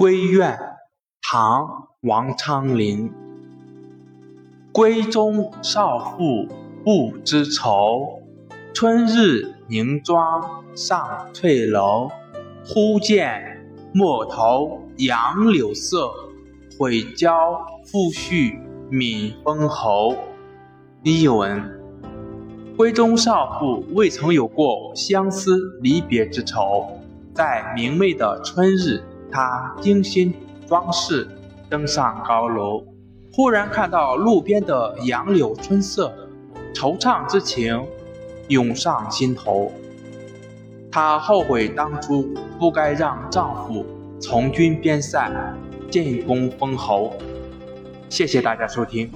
闺怨，唐·王昌龄。闺中少妇不知愁，春日凝妆上翠楼。忽见陌头杨柳色，悔教夫婿泯封侯。译文：闺中少妇未曾有过相思离别之愁，在明媚的春日。他精心装饰，登上高楼，忽然看到路边的杨柳春色，惆怅之情涌上心头。她后悔当初不该让丈夫从军边塞，建功封侯。谢谢大家收听。